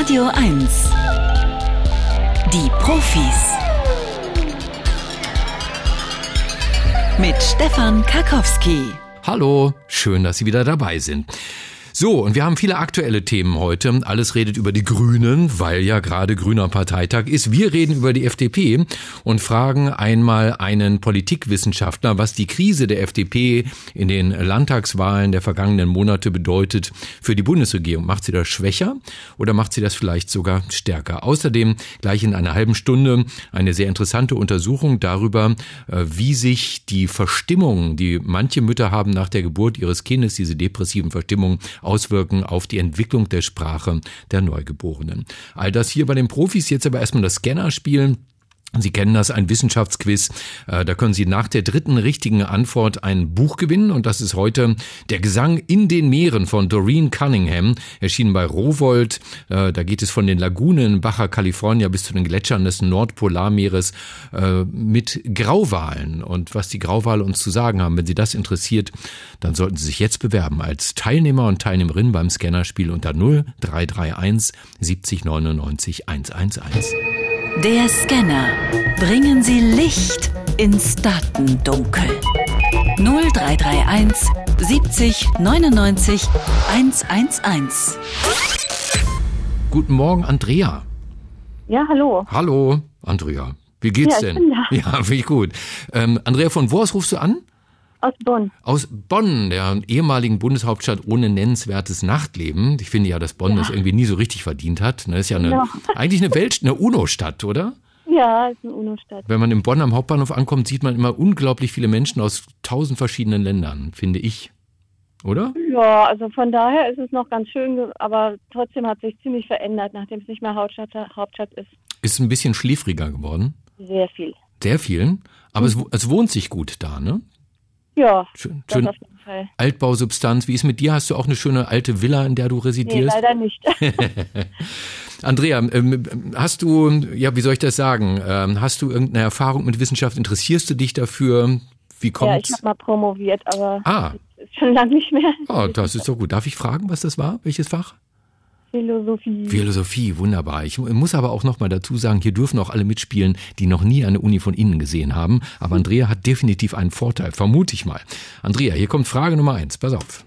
Radio 1. Die Profis. Mit Stefan Karkowski. Hallo, schön, dass Sie wieder dabei sind. So, und wir haben viele aktuelle Themen heute. Alles redet über die Grünen, weil ja gerade grüner Parteitag ist. Wir reden über die FDP und fragen einmal einen Politikwissenschaftler, was die Krise der FDP in den Landtagswahlen der vergangenen Monate bedeutet für die Bundesregierung. Macht sie das schwächer oder macht sie das vielleicht sogar stärker? Außerdem gleich in einer halben Stunde eine sehr interessante Untersuchung darüber, äh, wie sich die Verstimmung, die manche Mütter haben nach der Geburt ihres Kindes, diese depressiven Verstimmungen, auswirken auf die Entwicklung der Sprache der Neugeborenen. All das hier bei den Profis, jetzt aber erstmal das Scanner spielen. Sie kennen das, ein Wissenschaftsquiz. Äh, da können Sie nach der dritten richtigen Antwort ein Buch gewinnen. Und das ist heute Der Gesang in den Meeren von Doreen Cunningham, erschienen bei Rowold. Äh, da geht es von den Lagunen Baja California bis zu den Gletschern des Nordpolarmeeres äh, mit Grauwalen. Und was die Grauwale uns zu sagen haben, wenn Sie das interessiert, dann sollten Sie sich jetzt bewerben als Teilnehmer und Teilnehmerin beim Scannerspiel unter 0331 70 99 111. Der Scanner. Bringen Sie Licht ins Datendunkel. 0331 70 99 111. Guten Morgen, Andrea. Ja, hallo. Hallo, Andrea. Wie geht's Ja, ich denn? bin da. Ja, finde ich gut. Ähm, Andrea, von wo aus rufst du an? Aus Bonn. Aus Bonn, der ehemaligen Bundeshauptstadt ohne nennenswertes Nachtleben. Ich finde ja, dass Bonn das irgendwie nie so richtig verdient hat. Das ist ja eine, Ja. eigentlich eine Welt, eine UNO-Stadt, oder? Ja, ist eine UNO-Stadt. Wenn man in Bonn am Hauptbahnhof ankommt, sieht man immer unglaublich viele Menschen aus tausend verschiedenen Ländern, finde ich. Oder? Ja, also von daher ist es noch ganz schön, aber trotzdem hat sich ziemlich verändert, nachdem es nicht mehr Hauptstadt, Hauptstadt ist. Ist ein bisschen schläfriger geworden. Sehr viel. Sehr vielen. Aber es, es wohnt sich gut da, ne? Ja, Schön, schön auf jeden Fall. Altbausubstanz. Wie ist mit dir? Hast du auch eine schöne alte Villa, in der du Nee, residierst? leider nicht. Andrea, ähm, hast du, ja, wie soll ich das sagen? Ähm, hast du irgendeine Erfahrung mit Wissenschaft? Interessierst du dich dafür? Wie ja, ich kommt's? habe mal promoviert, aber ah, ist schon lange nicht mehr. oh, das ist doch gut. Darf ich fragen, was das war? Welches Fach? Philosophie. Philosophie, wunderbar. Ich muss aber auch noch mal dazu sagen, hier dürfen auch alle mitspielen, die noch nie eine Uni von Ihnen gesehen haben. Aber Andrea hat definitiv einen Vorteil, vermute ich mal. Andrea, hier kommt Frage Nummer eins. Pass auf.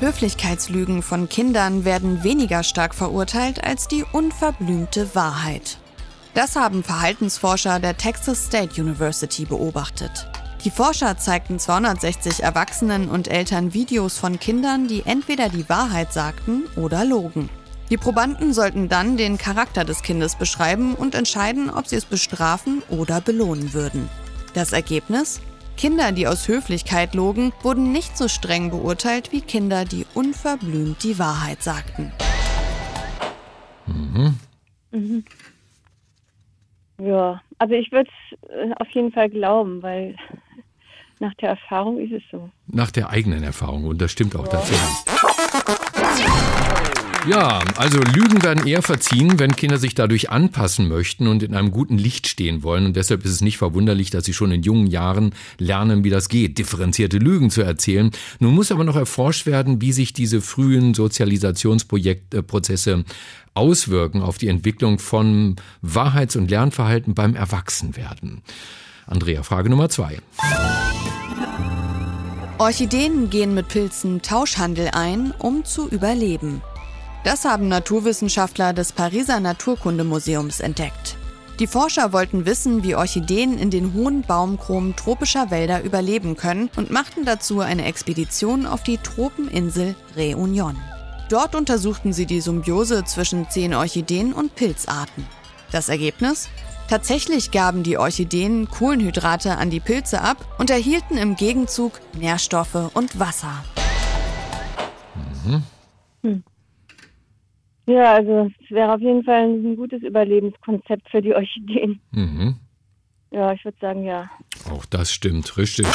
Höflichkeitslügen von Kindern werden weniger stark verurteilt als die unverblümte Wahrheit. Das haben Verhaltensforscher der Texas State University beobachtet. Die Forscher zeigten 260 Erwachsenen und Eltern Videos von Kindern, die entweder die Wahrheit sagten oder logen. Die Probanden sollten dann den Charakter des Kindes beschreiben und entscheiden, ob sie es bestrafen oder belohnen würden. Das Ergebnis? Kinder, die aus Höflichkeit logen, wurden nicht so streng beurteilt wie Kinder, die unverblümt die Wahrheit sagten. Ja, also ich würde es auf jeden Fall glauben, weil nach der Erfahrung ist es so. Nach der eigenen Erfahrung. Und das stimmt auch tatsächlich. Ja, also Lügen werden eher verziehen, wenn Kinder sich dadurch anpassen möchten und in einem guten Licht stehen wollen. Und deshalb ist es nicht verwunderlich, dass sie schon in jungen Jahren lernen, wie das geht, differenzierte Lügen zu erzählen. Nun muss aber noch erforscht werden, wie sich diese frühen Sozialisationsprozesse auswirken auf die Entwicklung von Wahrheits- und Lernverhalten beim Erwachsenwerden. Andrea, Frage Nummer zwei. Orchideen gehen mit Pilzen Tauschhandel ein, um zu überleben. Das haben Naturwissenschaftler des Pariser Naturkundemuseums entdeckt. Die Forscher wollten wissen, wie Orchideen in den hohen Baumkronen tropischer Wälder überleben können und machten dazu eine Expedition auf die Tropeninsel Réunion. Dort untersuchten sie die Symbiose zwischen zehn Orchideen und Pilzarten. Das Ergebnis? Tatsächlich gaben die Orchideen Kohlenhydrate an die Pilze ab und erhielten im Gegenzug Nährstoffe und Wasser. Ja, also es wäre auf jeden Fall ein gutes Überlebenskonzept für die Orchideen. Mhm. Ja, ich würde sagen, ja. Auch das stimmt, richtig.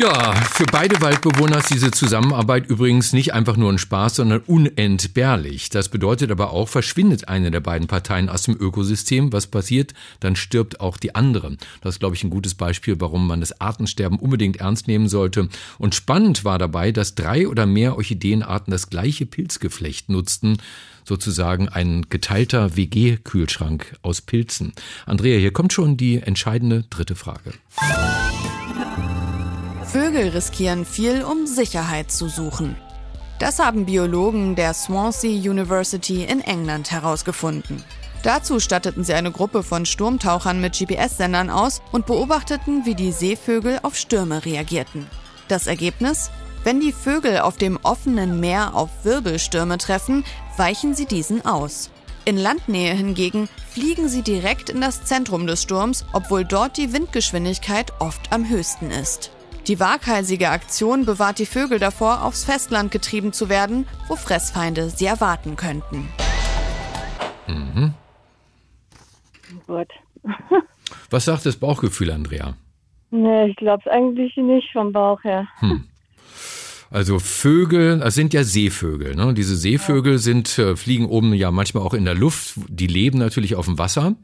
Ja, für beide Waldbewohner ist diese Zusammenarbeit übrigens nicht einfach nur ein Spaß, sondern unentbehrlich. Das bedeutet aber auch, verschwindet eine der beiden Parteien aus dem Ökosystem, was passiert, dann stirbt auch die andere. Das ist, glaube ich, ein gutes Beispiel, warum man das Artensterben unbedingt ernst nehmen sollte. Und spannend war dabei, dass drei oder mehr Orchideenarten das gleiche Pilzgeflecht nutzten, sozusagen ein geteilter WG-Kühlschrank aus Pilzen. Andrea, hier kommt schon die entscheidende dritte Frage. Vögel riskieren viel, um Sicherheit zu suchen. Das haben Biologen der Swansea University in England herausgefunden. Dazu statteten sie eine Gruppe von Sturmtauchern mit GPS-Sendern aus und beobachteten, wie die Seevögel auf Stürme reagierten. Das Ergebnis? Wenn die Vögel auf dem offenen Meer auf Wirbelstürme treffen, weichen sie diesen aus. In Landnähe hingegen fliegen sie direkt in das Zentrum des Sturms, obwohl dort die Windgeschwindigkeit oft am höchsten ist. Die waghalsige Aktion bewahrt die Vögel davor, aufs Festland getrieben zu werden, wo Fressfeinde sie erwarten könnten. Mhm. Gut. Was sagt das Bauchgefühl, Andrea? Nee, ich glaube es eigentlich nicht vom Bauch her. Also Vögel, das sind ja Seevögel. Ne? Diese Seevögel sind, äh, fliegen oben ja manchmal auch in der Luft. Die leben natürlich auf dem Wasser.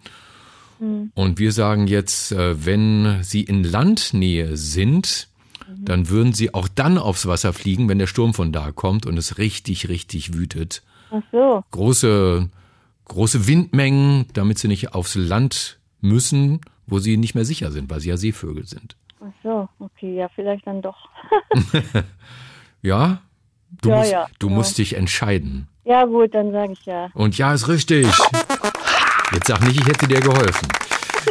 Und wir sagen jetzt, äh, wenn sie in Landnähe sind, dann würden sie auch dann aufs Wasser fliegen, wenn der Sturm von da kommt und es richtig, richtig wütet. Ach so. Große, große Windmengen, damit sie nicht aufs Land müssen, wo sie nicht mehr sicher sind, weil sie ja Seevögel sind. Ach so, okay, ja, vielleicht dann doch. Ja? Du, Ja, musst, ja, du ja. musst dich entscheiden. Ja, gut, dann sage ich ja. Und ja, ist richtig. Jetzt sag nicht, ich hätte dir geholfen.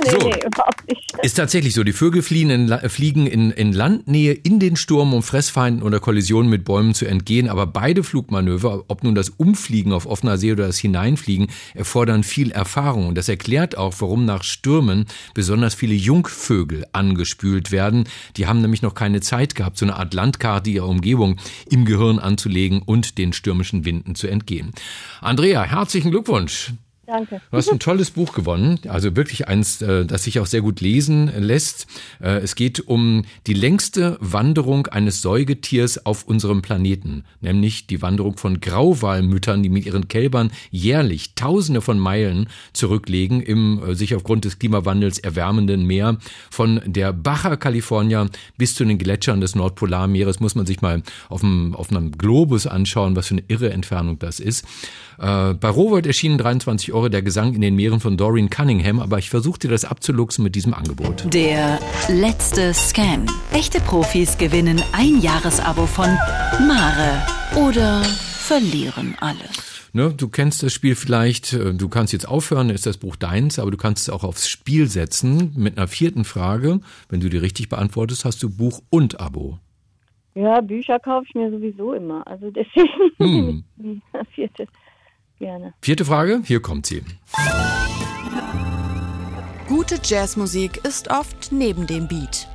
Nee, So. nee, überhaupt nicht. Ist tatsächlich so. Die Vögel fliehen in, fliegen in, in Landnähe in den Sturm, um Fressfeinden oder Kollisionen mit Bäumen zu entgehen. Aber beide Flugmanöver, ob nun das Umfliegen auf offener See oder das Hineinfliegen, erfordern viel Erfahrung. Und das erklärt auch, warum nach Stürmen besonders viele Jungvögel angespült werden. Die haben nämlich noch keine Zeit gehabt, so eine Art Landkarte ihrer Umgebung im Gehirn anzulegen und den stürmischen Winden zu entgehen. Andrea, herzlichen Glückwunsch. Danke. Du hast ein tolles Buch gewonnen, also wirklich eins, äh, das sich auch sehr gut lesen lässt. Äh, Es geht um die längste Wanderung eines Säugetiers auf unserem Planeten, nämlich die Wanderung von Grauwalmüttern, die mit ihren Kälbern jährlich Tausende von Meilen zurücklegen im äh, sich aufgrund des Klimawandels erwärmenden Meer. Von der Baja California bis zu den Gletschern des Nordpolarmeeres muss man sich mal auf einem, auf einem Globus anschauen, was für eine irre Entfernung das ist. Bei Rowold erschienen 23 Euro der Gesang in den Meeren von Doreen Cunningham, aber ich versuchte das abzuluxen mit diesem Angebot. Der letzte Scan. Echte Profis gewinnen ein Jahresabo von Mare oder verlieren alles. Ne, du kennst das Spiel vielleicht, äh, du kannst jetzt aufhören, ist das Buch deins, aber du kannst es auch aufs Spiel setzen mit einer vierten Frage. Wenn du die richtig beantwortest, hast du Buch und Abo. Ja, Bücher kaufe ich mir sowieso immer. Also deswegen Hm. vierte gerne. Vierte Frage, hier kommt sie. Gute Jazzmusik ist oft neben dem Beat.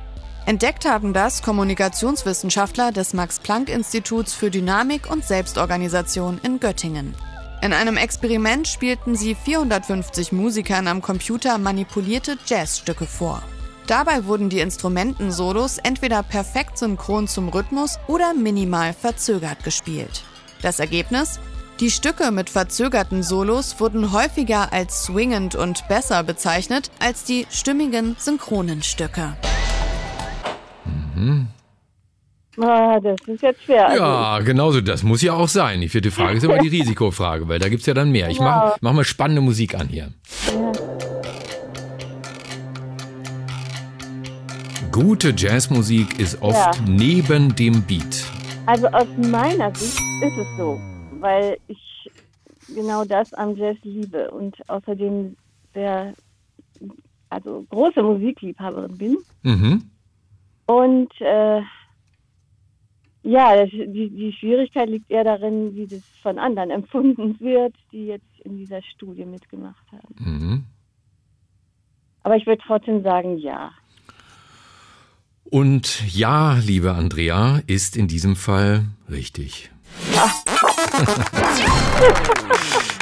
Entdeckt haben das Kommunikationswissenschaftler des Max-Planck-Instituts für Dynamik und Selbstorganisation in Göttingen. In einem Experiment spielten sie 450 Musikern am Computer manipulierte Jazzstücke vor. Dabei wurden die Instrumentensolos entweder perfekt synchron zum Rhythmus oder minimal verzögert gespielt. Das Ergebnis? Die Stücke mit verzögerten Solos wurden häufiger als swingend und besser bezeichnet als die stimmigen synchronen Stücke. Ah, das ist jetzt schwer. Ja, genauso, das muss ja auch sein. Die vierte Frage ist immer die Risikofrage, weil da gibt's ja dann mehr. Ich mach, mach mal spannende Musik an hier. Gute Jazzmusik ist oft Ja. neben dem Beat. Also aus meiner Sicht ist es so, weil ich genau das am Jazz liebe und außerdem sehr, also große Musikliebhaberin bin. Mhm. Und äh, ja, das, die, die Schwierigkeit liegt eher darin, wie das von anderen empfunden wird, die jetzt in dieser Studie mitgemacht haben. Mhm. Aber ich würde trotzdem sagen, ja. Und ja, liebe Andrea, ist in diesem Fall richtig.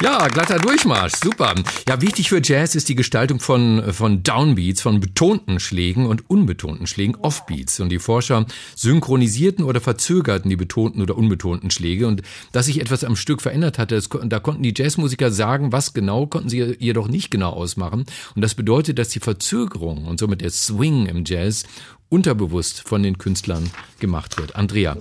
Ja, glatter Durchmarsch, super. Ja, wichtig für Jazz ist die Gestaltung von, von Downbeats, von betonten Schlägen und unbetonten Schlägen, Offbeats. Und die Forscher synchronisierten oder verzögerten die betonten oder unbetonten Schläge. Und dass sich etwas am Stück verändert hatte, das, da konnten die Jazzmusiker sagen, was genau, konnten sie jedoch nicht genau ausmachen. Und das bedeutet, dass die Verzögerung und somit der Swing im Jazz unterbewusst von den Künstlern gemacht wird. Andrea.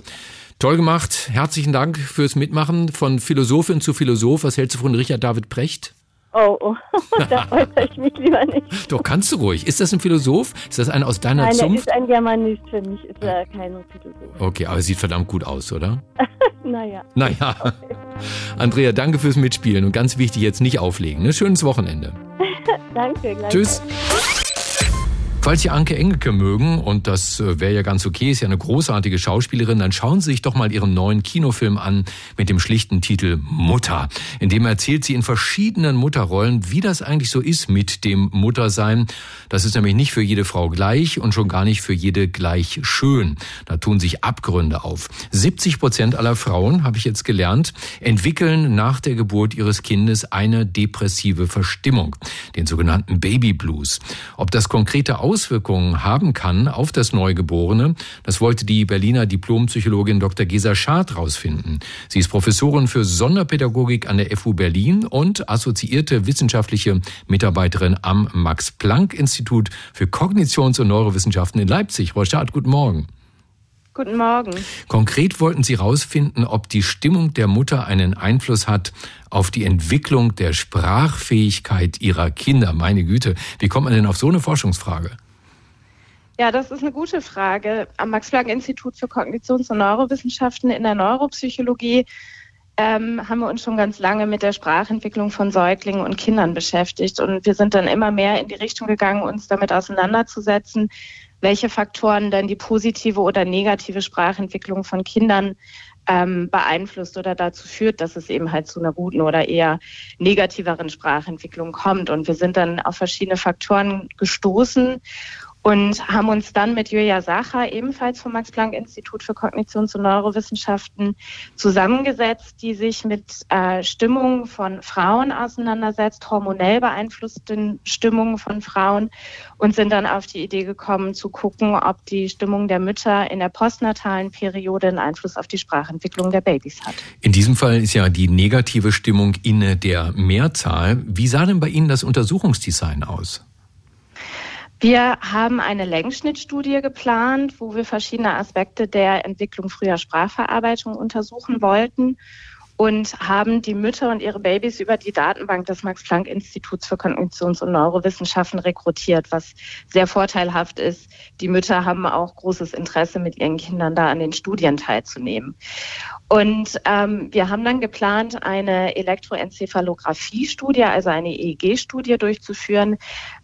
Toll gemacht. Herzlichen Dank fürs Mitmachen. Von Philosophin zu Philosoph. Was hältst du von Richard David Brecht? Oh, oh. da äußere ich mich lieber nicht. Doch, kannst du ruhig. Ist das ein Philosoph? Ist das einer aus deiner Nein, Zunft? er ist ein Germanist. Für mich ist er kein Philosoph. Okay, aber er sieht verdammt gut aus, oder? naja. Naja. Andrea, danke fürs Mitspielen und ganz wichtig, jetzt nicht auflegen. Ne? Schönes Wochenende. Danke, gleich. Tschüss. Falls Sie Anke Engelke mögen, und das äh, wäre ja ganz okay, ist ja eine großartige Schauspielerin, dann schauen Sie sich doch mal ihren neuen Kinofilm an mit dem schlichten Titel Mutter. In dem erzählt sie in verschiedenen Mutterrollen, wie das eigentlich so ist mit dem Muttersein. Das ist nämlich nicht für jede Frau gleich und schon gar nicht für jede gleich schön. Da tun sich Abgründe auf. 70 Prozent aller Frauen, habe ich jetzt gelernt, entwickeln nach der Geburt ihres Kindes eine depressive Verstimmung, den sogenannten Baby Blues. Ob das konkrete Aus Auswirkungen haben kann auf das Neugeborene, das wollte die Berliner Diplompsychologin Dr. Gesa Schad rausfinden. Sie ist Professorin für Sonderpädagogik an der FU Berlin und assoziierte wissenschaftliche Mitarbeiterin am Max-Planck-Institut für Kognitions- und Neurowissenschaften in Leipzig. Frau Schad, guten Morgen. Guten Morgen. Konkret wollten Sie herausfinden, ob die Stimmung der Mutter einen Einfluss hat auf die Entwicklung der Sprachfähigkeit ihrer Kinder. Meine Güte, wie kommt man denn auf so eine Forschungsfrage? Ja, das ist eine gute Frage. Am Max-Planck-Institut für Kognitions- und Neurowissenschaften in der Neuropsychologie ähm, haben wir uns schon ganz lange mit der Sprachentwicklung von Säuglingen und Kindern beschäftigt. Und wir sind dann immer mehr in die Richtung gegangen, uns damit auseinanderzusetzen, welche Faktoren dann die positive oder negative Sprachentwicklung von Kindern ähm, beeinflusst oder dazu führt, dass es eben halt zu einer guten oder eher negativeren Sprachentwicklung kommt. Und wir sind dann auf verschiedene Faktoren gestoßen und haben uns dann mit Julia Sacher, ebenfalls vom Max-Planck-Institut für Kognitions- und Neurowissenschaften, zusammengesetzt, die sich mit äh, Stimmungen von Frauen auseinandersetzt, hormonell beeinflussten Stimmungen von Frauen und sind dann auf die Idee gekommen, zu gucken, ob die Stimmung der Mütter in der postnatalen Periode einen Einfluss auf die Sprachentwicklung der Babys hat. In diesem Fall ist ja die negative Stimmung in der Mehrzahl. Wie sah denn bei Ihnen das Untersuchungsdesign aus? Wir haben eine Längsschnittstudie geplant, wo wir verschiedene Aspekte der Entwicklung früher Sprachverarbeitung untersuchen wollten und haben die Mütter und ihre Babys über die Datenbank des Max-Planck-Instituts für Kognitions- und Neurowissenschaften rekrutiert, was sehr vorteilhaft ist. Die Mütter haben auch großes Interesse, mit ihren Kindern da an den Studien teilzunehmen. Und ähm, wir haben dann geplant, eine Elektroenzephalographie-Studie, also eine EEG-Studie durchzuführen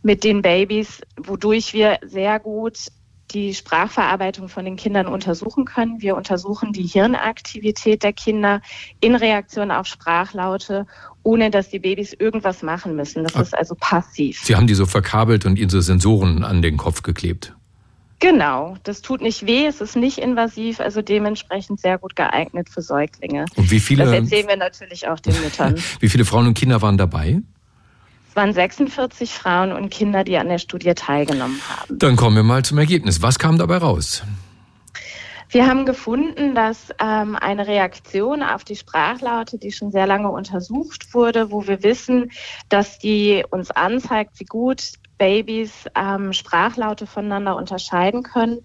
mit den Babys, wodurch wir sehr gut die Sprachverarbeitung von den Kindern untersuchen können. Wir untersuchen die Hirnaktivität der Kinder in Reaktion auf Sprachlaute, ohne dass die Babys irgendwas machen müssen. Das ist also passiv. Sie haben die so verkabelt und ihnen so Sensoren an den Kopf geklebt. Genau, das tut nicht weh, es ist nicht invasiv, also dementsprechend sehr gut geeignet für Säuglinge. Und wie viele? Das erzählen wir natürlich auch den Müttern. wie viele Frauen und Kinder waren dabei? Es waren 46 Frauen und Kinder, die an der Studie teilgenommen haben. Dann kommen wir mal zum Ergebnis. Was kam dabei raus? Wir haben gefunden, dass ähm, eine Reaktion auf die Sprachlaute, die schon sehr lange untersucht wurde, wo wir wissen, dass die uns anzeigt, wie gut Babys ähm, Sprachlaute voneinander unterscheiden können,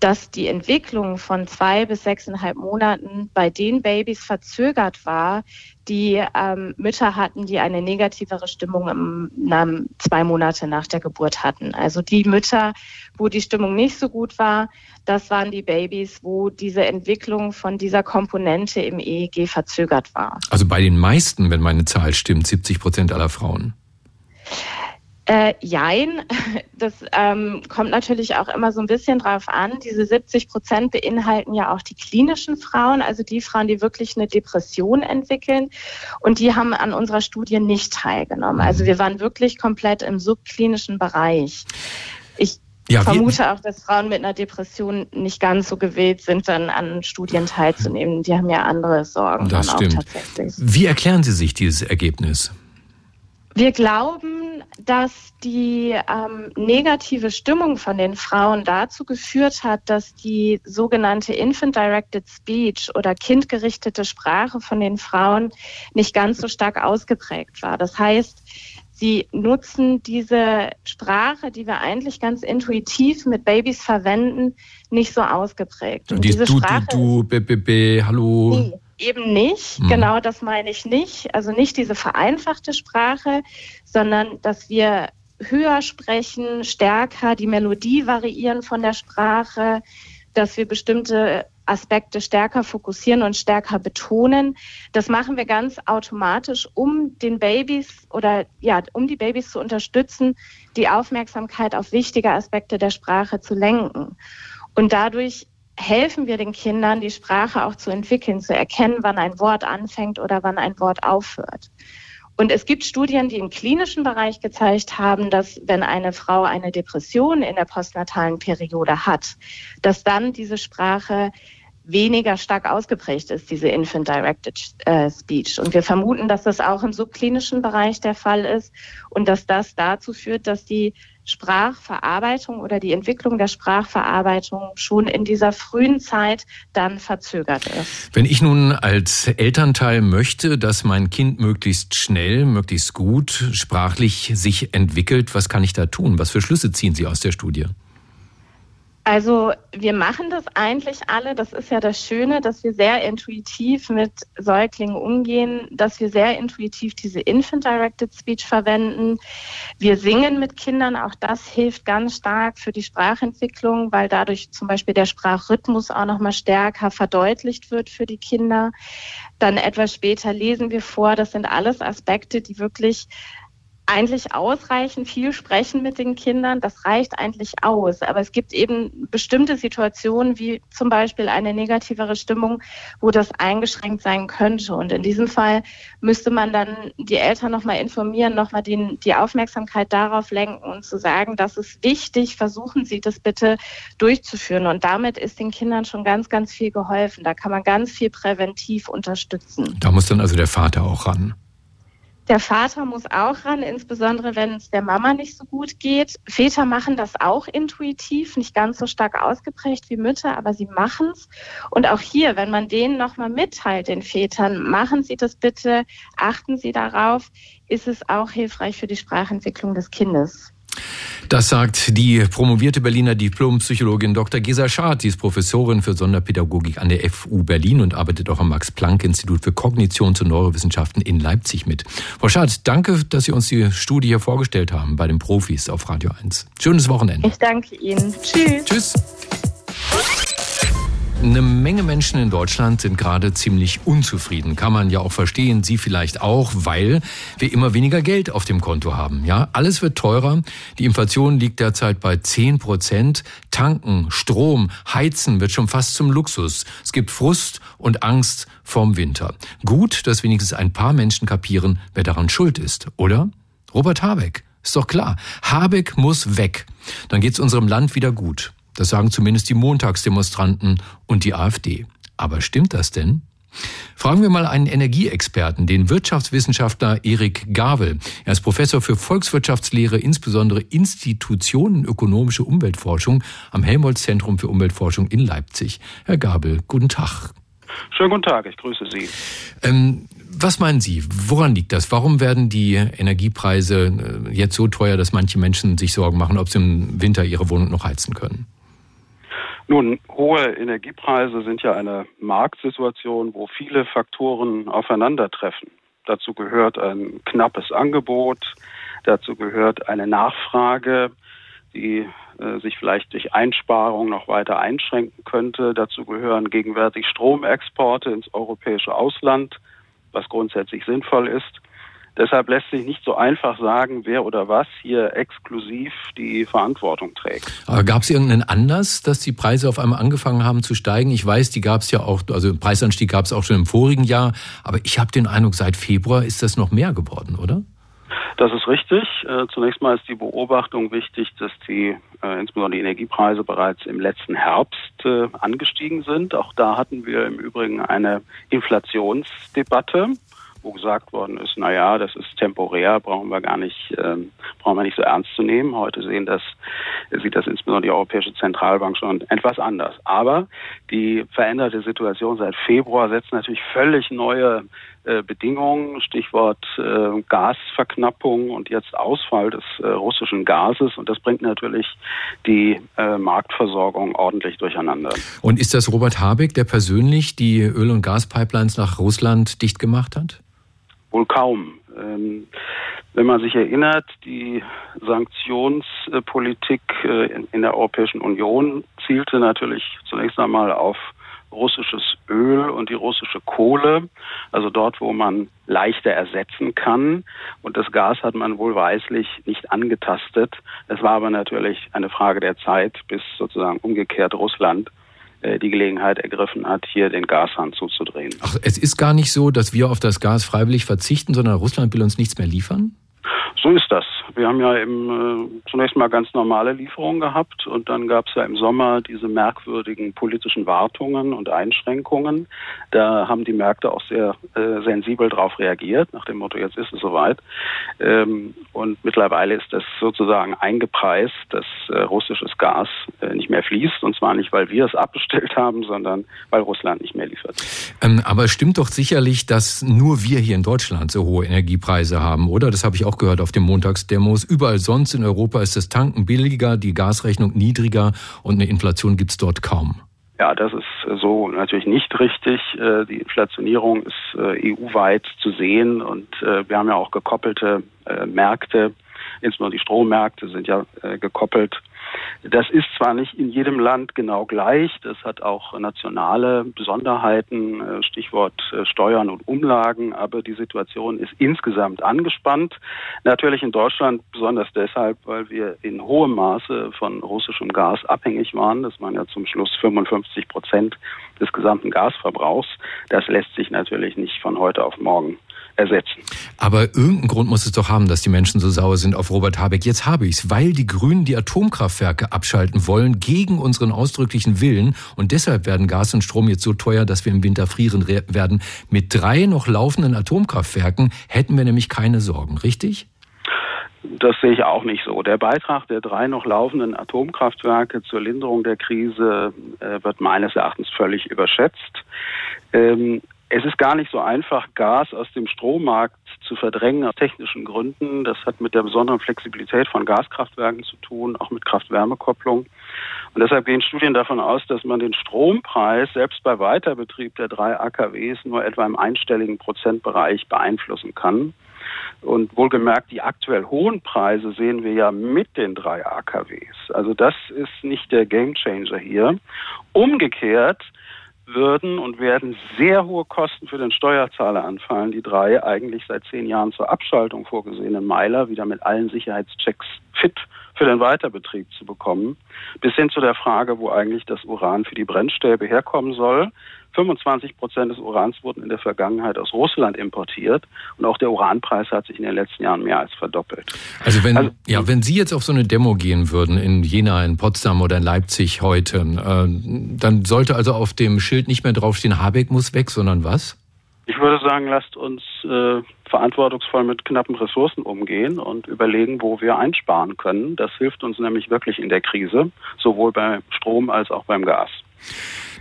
dass die Entwicklung von zwei bis sechseinhalb Monaten bei den Babys verzögert war, die ähm, Mütter hatten, die eine negativere Stimmung im, na, zwei Monate nach der Geburt hatten. Also die Mütter, wo die Stimmung nicht so gut war, das waren die Babys, wo diese Entwicklung von dieser Komponente im EEG verzögert war. Also bei den meisten, wenn meine Zahl stimmt, 70 Prozent aller Frauen. Äh, jein, das ähm, kommt natürlich auch immer so ein bisschen drauf an. Diese 70 Prozent beinhalten ja auch die klinischen Frauen, also die Frauen, die wirklich eine Depression entwickeln. Und die haben an unserer Studie nicht teilgenommen. Also wir waren wirklich komplett im subklinischen Bereich. Ich Ja, ich vermute auch, dass Frauen mit einer Depression nicht ganz so gewillt sind, dann an Studien teilzunehmen. Die haben ja andere Sorgen. Das stimmt. Wie erklären Sie sich dieses Ergebnis? Wir glauben, dass die ähm, negative Stimmung von den Frauen dazu geführt hat, dass die sogenannte Infant-Directed Speech oder kindgerichtete Sprache von den Frauen nicht ganz so stark ausgeprägt war. Das heißt, sie nutzen diese Sprache, die wir eigentlich ganz intuitiv mit Babys verwenden, nicht so ausgeprägt. Und, diese du, Sprache du, du, be, be, hallo. Nee eben nicht. Mhm. Genau das meine ich nicht. Also nicht diese vereinfachte Sprache, sondern dass wir höher sprechen, stärker die Melodie variieren von der Sprache, dass wir bestimmte Aspekte stärker fokussieren und stärker betonen. Das machen wir ganz automatisch, um den Babys oder ja, um die Babys zu unterstützen, die Aufmerksamkeit auf wichtige Aspekte der Sprache zu lenken. Und dadurch helfen wir den Kindern, die Sprache auch zu entwickeln, zu erkennen, wann ein Wort anfängt oder wann ein Wort aufhört. Und es gibt Studien, die im klinischen Bereich gezeigt haben, dass wenn eine Frau eine Depression in der postnatalen Periode hat, dass dann diese Sprache weniger stark ausgeprägt ist, diese Infant-Directed äh, Speech. Und wir vermuten, dass das auch im subklinischen Bereich der Fall ist und dass das dazu führt, dass die Sprachverarbeitung oder die Entwicklung der Sprachverarbeitung schon in dieser frühen Zeit dann verzögert ist. Wenn ich nun als Elternteil möchte, dass mein Kind möglichst schnell, möglichst gut sprachlich sich entwickelt, was kann ich da tun? Was für Schlüsse ziehen Sie aus der Studie? Also wir machen das eigentlich alle. Das ist ja das Schöne, dass wir sehr intuitiv mit Säuglingen umgehen, dass wir sehr intuitiv diese Infant-Directed Speech verwenden. Wir singen mit Kindern. Auch das hilft ganz stark für die Sprachentwicklung, weil dadurch zum Beispiel der Sprachrhythmus auch nochmal stärker verdeutlicht wird für die Kinder. Dann etwas später lesen wir vor. Das sind alles Aspekte, die wirklich eigentlich ausreichen, viel sprechen mit den Kindern, das reicht eigentlich aus. Aber es gibt eben bestimmte Situationen, wie zum Beispiel eine negativere Stimmung, wo das eingeschränkt sein könnte. Und in diesem Fall müsste man dann die Eltern nochmal informieren, nochmal die, Aufmerksamkeit darauf lenken und zu sagen, das ist wichtig, versuchen Sie das bitte durchzuführen. Und damit ist den Kindern schon ganz, ganz viel geholfen. Da kann man ganz viel präventiv unterstützen. Da muss dann also der Vater auch ran. Der Vater muss auch ran, insbesondere wenn es der Mama nicht so gut geht. Väter machen das auch intuitiv, nicht ganz so stark ausgeprägt wie Mütter, aber sie machen es. Und auch hier, wenn man denen nochmal mitteilt, den Vätern, machen Sie das bitte, achten Sie darauf, ist es auch hilfreich für die Sprachentwicklung des Kindes. Das sagt die promovierte Berliner Diplompsychologin Dr. Gesa Schad. Sie ist Professorin für Sonderpädagogik an der FU Berlin und arbeitet auch am Max-Planck-Institut für Kognitions- und Neurowissenschaften in Leipzig mit. Frau Schad, danke, dass Sie uns die Studie hier vorgestellt haben bei den Profis auf Radio 1. Schönes Wochenende. Ich danke Ihnen. Tschüss. Tschüss. Eine Menge Menschen in Deutschland sind gerade ziemlich unzufrieden. Kann man ja auch verstehen, Sie vielleicht auch, weil wir immer weniger Geld auf dem Konto haben. Ja, alles wird teurer. Die Inflation liegt derzeit bei 10 Prozent. Tanken, Strom, Heizen wird schon fast zum Luxus. Es gibt Frust und Angst vorm Winter. Gut, dass wenigstens ein paar Menschen kapieren, wer daran schuld ist, oder? Robert Habeck. Ist doch klar. Habeck muss weg. Dann geht's unserem Land wieder gut. Das sagen zumindest die Montagsdemonstranten und die AfD. Aber stimmt das denn? Fragen wir mal einen Energieexperten, den Wirtschaftswissenschaftler Erik Gavel. Er ist Professor für Volkswirtschaftslehre, insbesondere institutionenökonomische Umweltforschung am Helmholtz-Zentrum für Umweltforschung in Leipzig. Herr Gabel, guten Tag. Schönen guten Tag, ich grüße Sie. Ähm, was meinen Sie? Woran liegt das? Warum werden die Energiepreise äh, jetzt so teuer, dass manche Menschen sich Sorgen machen, ob sie im Winter ihre Wohnung noch heizen können? Nun, hohe Energiepreise sind ja eine Marktsituation, wo viele Faktoren aufeinandertreffen. Dazu gehört ein knappes Angebot, dazu gehört eine Nachfrage, die äh, sich vielleicht durch Einsparung noch weiter einschränken könnte. Dazu gehören gegenwärtig Stromexporte ins europäische Ausland, was grundsätzlich sinnvoll ist. Deshalb lässt sich nicht so einfach sagen, wer oder was hier exklusiv die Verantwortung trägt. Aber gab es irgendeinen Anlass, dass die Preise auf einmal angefangen haben zu steigen? Ich weiß, die gab es ja auch, also Preisanstieg gab es auch schon im vorigen Jahr, aber ich habe den Eindruck, seit Februar ist das noch mehr geworden, oder? Das ist richtig. Äh, zunächst mal ist die Beobachtung wichtig, dass die äh, insbesondere die Energiepreise bereits im letzten Herbst äh, angestiegen sind. Auch da hatten wir im Übrigen eine Inflationsdebatte wo gesagt worden ist, na ja, das ist temporär, brauchen wir gar nicht, ähm, brauchen wir nicht so ernst zu nehmen. Heute sehen das, sieht das insbesondere die Europäische Zentralbank schon etwas anders. Aber die veränderte Situation seit Februar setzt natürlich völlig neue äh, Bedingungen, Stichwort äh, Gasverknappung und jetzt Ausfall des äh, russischen Gases. Und das bringt natürlich die äh, Marktversorgung ordentlich durcheinander. Und ist das Robert Habeck, der persönlich die Öl- und Gaspipelines nach Russland dicht gemacht hat? Wohl kaum. Ähm, wenn man sich erinnert, die Sanktionspolitik äh, in der Europäischen Union zielte natürlich zunächst einmal auf russisches Öl und die russische Kohle, also dort, wo man leichter ersetzen kann. Und das Gas hat man wohlweislich nicht angetastet. Es war aber natürlich eine Frage der Zeit, bis sozusagen umgekehrt Russland die Gelegenheit ergriffen hat, hier den Gashahn zuzudrehen. Ach, es ist gar nicht so, dass wir auf das Gas freiwillig verzichten, sondern Russland will uns nichts mehr liefern? So ist das. Wir haben ja im, äh, zunächst mal ganz normale Lieferungen gehabt und dann gab es ja im Sommer diese merkwürdigen politischen Wartungen und Einschränkungen. Da haben die Märkte auch sehr äh, sensibel darauf reagiert, nach dem Motto, jetzt ist es soweit. Ähm, und mittlerweile ist das sozusagen eingepreist, dass äh, russisches Gas äh, nicht mehr fließt. Und zwar nicht, weil wir es abbestellt haben, sondern weil Russland nicht mehr liefert. Ähm, aber stimmt doch sicherlich, dass nur wir hier in Deutschland so hohe Energiepreise haben, oder? Das habe ich auch gehört auf dem Montagsdemos. Überall sonst in Europa ist das Tanken billiger, die Gasrechnung niedriger und eine Inflation gibt es dort kaum. Ja, das ist so natürlich nicht richtig. Äh, die Inflationierung ist äh, EU-weit zu sehen und äh, wir haben ja auch gekoppelte Märkte. Insbesondere die Strommärkte sind ja gekoppelt das ist zwar nicht in jedem Land genau gleich, das hat auch nationale Besonderheiten, äh, Stichwort äh, Steuern und Umlagen, aber die Situation ist insgesamt angespannt. Natürlich in Deutschland besonders deshalb, weil wir in hohem Maße von russischem Gas abhängig waren. Das waren ja zum Schluss 55 Prozent des gesamten Gasverbrauchs. Das lässt sich natürlich nicht von heute auf morgen ersetzen. Aber irgendeinen Grund muss es doch haben, dass die Menschen so sauer sind auf Robert Habeck. Jetzt habe ich es, weil die Grünen die Atomkraftwerke abschalten wollen, gegen unseren ausdrücklichen Willen. Und deshalb werden Gas und Strom jetzt so teuer, dass wir im Winter frieren werden. Mit drei noch laufenden Atomkraftwerken hätten wir nämlich keine Sorgen, richtig? Das sehe ich auch nicht so. Der Beitrag der drei noch laufenden Atomkraftwerke zur Linderung der Krise äh, wird meines Erachtens völlig überschätzt. Ähm, es ist gar nicht so einfach, Gas aus dem Strommarkt zu verdrängen aus technischen Gründen. Das hat mit der besonderen Flexibilität von Gaskraftwerken zu tun, auch mit Kraft-Wärme-Kopplung. Und deshalb gehen Studien davon aus, dass man den Strompreis selbst bei Weiterbetrieb der drei AKWs nur etwa im einstelligen Prozentbereich beeinflussen kann. Und wohlgemerkt, die aktuell hohen Preise sehen wir ja mit den drei AKWs. Also das ist nicht der Gamechanger hier. Umgekehrt würden und werden sehr hohe Kosten für den Steuerzahler anfallen, die drei eigentlich seit zehn Jahren zur Abschaltung vorgesehenen Meiler wieder mit allen Sicherheitschecks fit für den Weiterbetrieb zu bekommen, bis hin zu der Frage, wo eigentlich das Uran für die Brennstäbe herkommen soll. 25 Prozent des Urans wurden in der Vergangenheit aus Russland importiert und auch der Uranpreis hat sich in den letzten Jahren mehr als verdoppelt. Also wenn, also, ja, wenn Sie jetzt auf so eine Demo gehen würden in Jena, in Potsdam oder in Leipzig heute, äh, dann sollte also auf dem Schild nicht mehr draufstehen, Habeck muss weg, sondern was? Ich würde sagen, lasst uns äh, verantwortungsvoll mit knappen Ressourcen umgehen und überlegen, wo wir einsparen können. Das hilft uns nämlich wirklich in der Krise, sowohl beim Strom als auch beim Gas.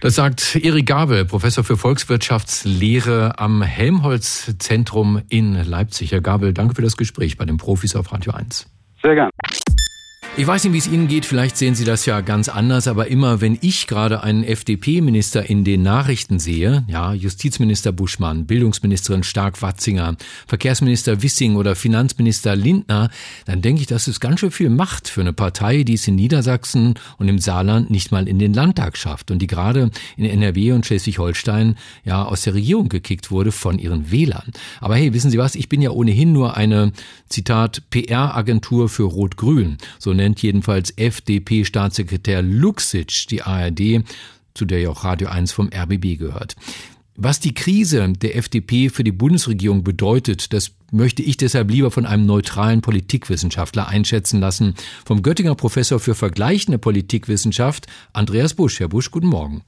Das sagt Erik Gabel, Professor für Volkswirtschaftslehre am Helmholtz-Zentrum in Leipzig. Herr Gabel, danke für das Gespräch bei den Profis auf Radio 1. Sehr gern. Ich weiß nicht, wie es Ihnen geht, vielleicht sehen Sie das ja ganz anders, aber immer wenn ich gerade einen FDP-Minister in den Nachrichten sehe, ja, Justizminister Buschmann, Bildungsministerin Stark-Watzinger, Verkehrsminister Wissing oder Finanzminister Lindner, dann denke ich, das ist ganz schön viel Macht für eine Partei, die es in Niedersachsen und im Saarland nicht mal in den Landtag schafft und die gerade in NRW und Schleswig-Holstein ja aus der Regierung gekickt wurde von ihren Wählern. Aber hey, wissen Sie was, ich bin ja ohnehin nur eine, Zitat, PR-Agentur für Rot-Grün, so nennt nennt jedenfalls FDP-Staatssekretär Luxic die ARD, zu der ja auch Radio 1 vom RBB gehört. Was die Krise der FDP für die Bundesregierung bedeutet, das möchte ich deshalb lieber von einem neutralen Politikwissenschaftler einschätzen lassen, vom Göttinger Professor für vergleichende Politikwissenschaft, Andreas Busch. Herr Busch, guten Morgen.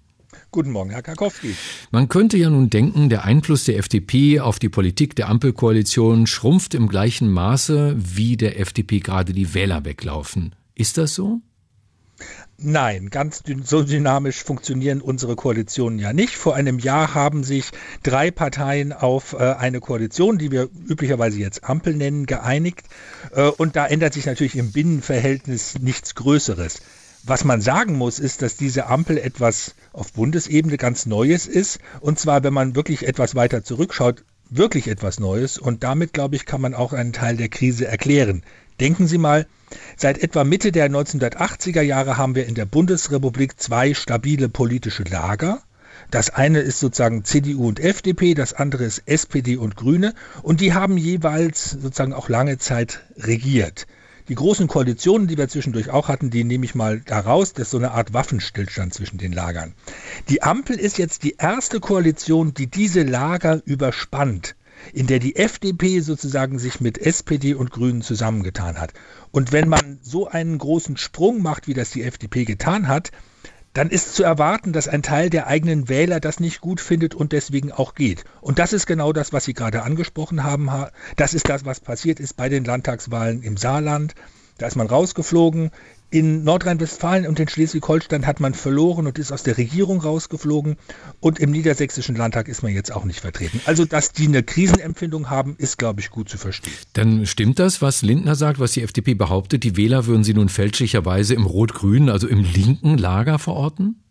Guten Morgen, Herr Karkowski. Man könnte ja nun denken, der Einfluss der FDP auf die Politik der Ampelkoalition schrumpft im gleichen Maße, wie der FDP gerade die Wähler weglaufen. Ist das so? Nein, ganz so dynamisch funktionieren unsere Koalitionen ja nicht. Vor einem Jahr haben sich drei Parteien auf äh, eine Koalition, die wir üblicherweise jetzt Ampel nennen, geeinigt. Äh, und da ändert sich natürlich im Binnenverhältnis nichts Größeres. Was man sagen muss, ist, dass diese Ampel etwas auf Bundesebene ganz Neues ist. Und zwar, wenn man wirklich etwas weiter zurückschaut, wirklich etwas Neues. Und damit, glaube ich, kann man auch einen Teil der Krise erklären. Denken Sie mal, seit etwa Mitte der 1980er Jahre haben wir in der Bundesrepublik zwei stabile politische Lager. Das eine ist sozusagen CDU und FDP, das andere ist SPD und Grüne und die haben jeweils sozusagen auch lange Zeit regiert. Die großen Koalitionen, die wir zwischendurch auch hatten, die nehme ich mal da raus. Das ist so eine Art Waffenstillstand zwischen den Lagern. Die Ampel ist jetzt die erste Koalition, die diese Lager überspannt in der die FDP sozusagen sich mit SPD und Grünen zusammengetan hat. Und wenn man so einen großen Sprung macht, wie das die FDP getan hat, dann ist zu erwarten, dass ein Teil der eigenen Wähler das nicht gut findet und deswegen auch geht. Und das ist genau das, was Sie gerade angesprochen haben. Das ist das, was passiert ist bei den Landtagswahlen im Saarland. Da ist man rausgeflogen. In Nordrhein-Westfalen und in Schleswig-Holstein hat man verloren und ist aus der Regierung rausgeflogen. Und im Niedersächsischen Landtag ist man jetzt auch nicht vertreten. Also, dass die eine Krisenempfindung haben, ist, glaube ich, gut zu verstehen. Dann stimmt das, was Lindner sagt, was die FDP behauptet. Die Wähler würden sie nun fälschlicherweise im rot-grünen, also im linken Lager verorten?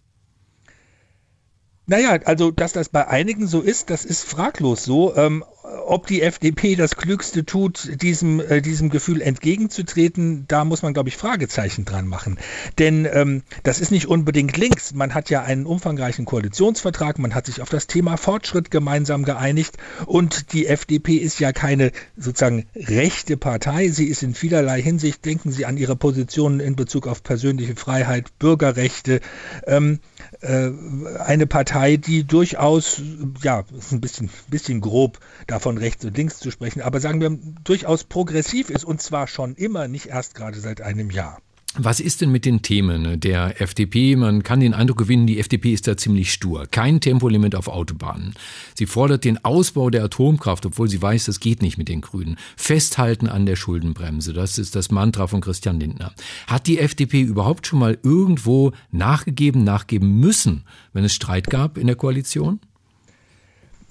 Naja, also dass das bei einigen so ist, das ist fraglos so. Ähm, ob die FDP das Klügste tut, diesem, äh, diesem Gefühl entgegenzutreten, da muss man, glaube ich, Fragezeichen dran machen. Denn ähm, das ist nicht unbedingt links. Man hat ja einen umfangreichen Koalitionsvertrag, man hat sich auf das Thema Fortschritt gemeinsam geeinigt und die FDP ist ja keine sozusagen rechte Partei. Sie ist in vielerlei Hinsicht, denken Sie an ihre Positionen in Bezug auf persönliche Freiheit, Bürgerrechte, ähm, äh, eine Partei, die durchaus, ja, ist ein bisschen, bisschen grob, davon rechts und links zu sprechen, aber sagen wir durchaus progressiv ist und zwar schon immer, nicht erst gerade seit einem Jahr. Was ist denn mit den Themen der FDP? Man kann den Eindruck gewinnen, die FDP ist da ziemlich stur. Kein Tempolimit auf Autobahnen. Sie fordert den Ausbau der Atomkraft, obwohl sie weiß, das geht nicht mit den Grünen. Festhalten an der Schuldenbremse. Das ist das Mantra von Christian Lindner. Hat die FDP überhaupt schon mal irgendwo nachgegeben, nachgeben müssen, wenn es Streit gab in der Koalition?